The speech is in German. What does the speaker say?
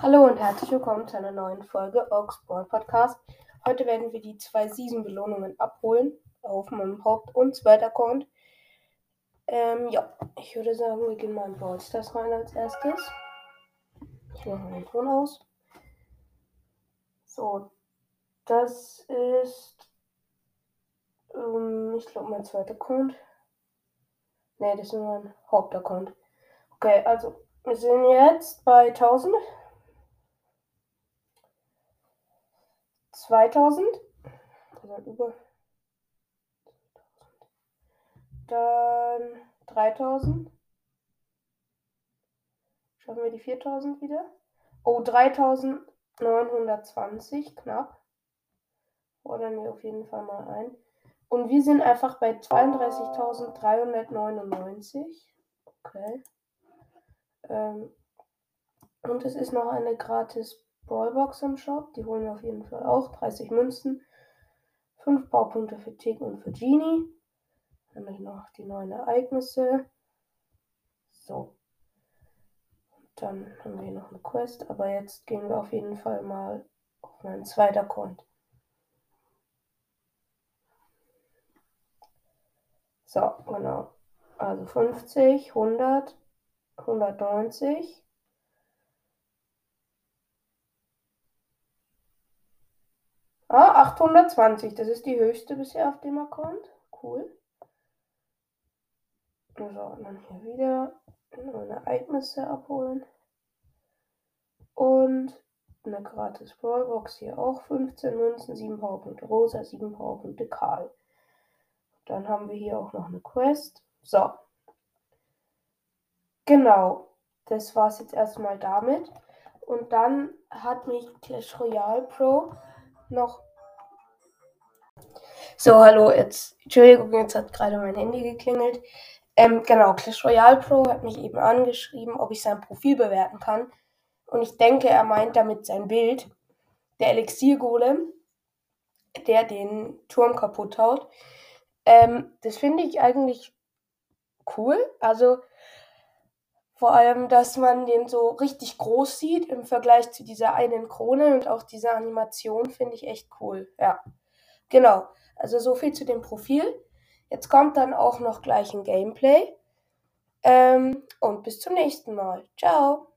Hallo und herzlich willkommen zu einer neuen Folge Oxball Podcast. Heute werden wir die zwei Season-Belohnungen abholen auf meinem Haupt- und Zweit-Account. Ähm, ja, ich würde sagen, wir gehen mal in Brawl Stars rein als erstes. Ich mache mal den Ton aus. So, das ist, ähm, ich glaube, mein zweiter Account. Ne, das ist mein Hauptaccount. Okay, also wir sind jetzt bei 1000. 2000. Also über. Dann 3000. Schaffen wir die 4000 wieder? Oh, 3920, knapp. Fordern wir auf jeden Fall mal ein. Und wir sind einfach bei 32.399. Okay. Ähm, und es ist noch eine gratis Brawlbox im Shop. Die holen wir auf jeden Fall auch. 30 Münzen. 5 Baupunkte für Tick und für Genie. Dann habe ich noch die neuen Ereignisse. So. Und dann haben wir hier noch eine Quest. Aber jetzt gehen wir auf jeden Fall mal auf meinen zweiten Account. So, genau. Also 50, 100, 190. Ah, 820. Das ist die höchste bisher auf dem Account. Cool. So, dann hier wieder meine Ereignisse abholen. Und eine gratis Brawlbox hier auch 15 Münzen, 7 Powerpunkte Rosa, 7 Powerpunkte Karl. Dann haben wir hier auch noch eine Quest. So. Genau. Das war es jetzt erstmal damit. Und dann hat mich Clash Royale Pro noch. So, hallo, jetzt, Entschuldigung, jetzt hat gerade mein Handy geklingelt. Ähm, genau, Clash Royale Pro hat mich eben angeschrieben, ob ich sein Profil bewerten kann. Und ich denke, er meint damit sein Bild. Der Elixier-Golem, der den Turm kaputt haut. Ähm, das finde ich eigentlich cool. Also, vor allem, dass man den so richtig groß sieht im Vergleich zu dieser einen Krone und auch dieser Animation finde ich echt cool. Ja, genau. Also so viel zu dem Profil. Jetzt kommt dann auch noch gleich ein Gameplay. Ähm, und bis zum nächsten Mal. Ciao.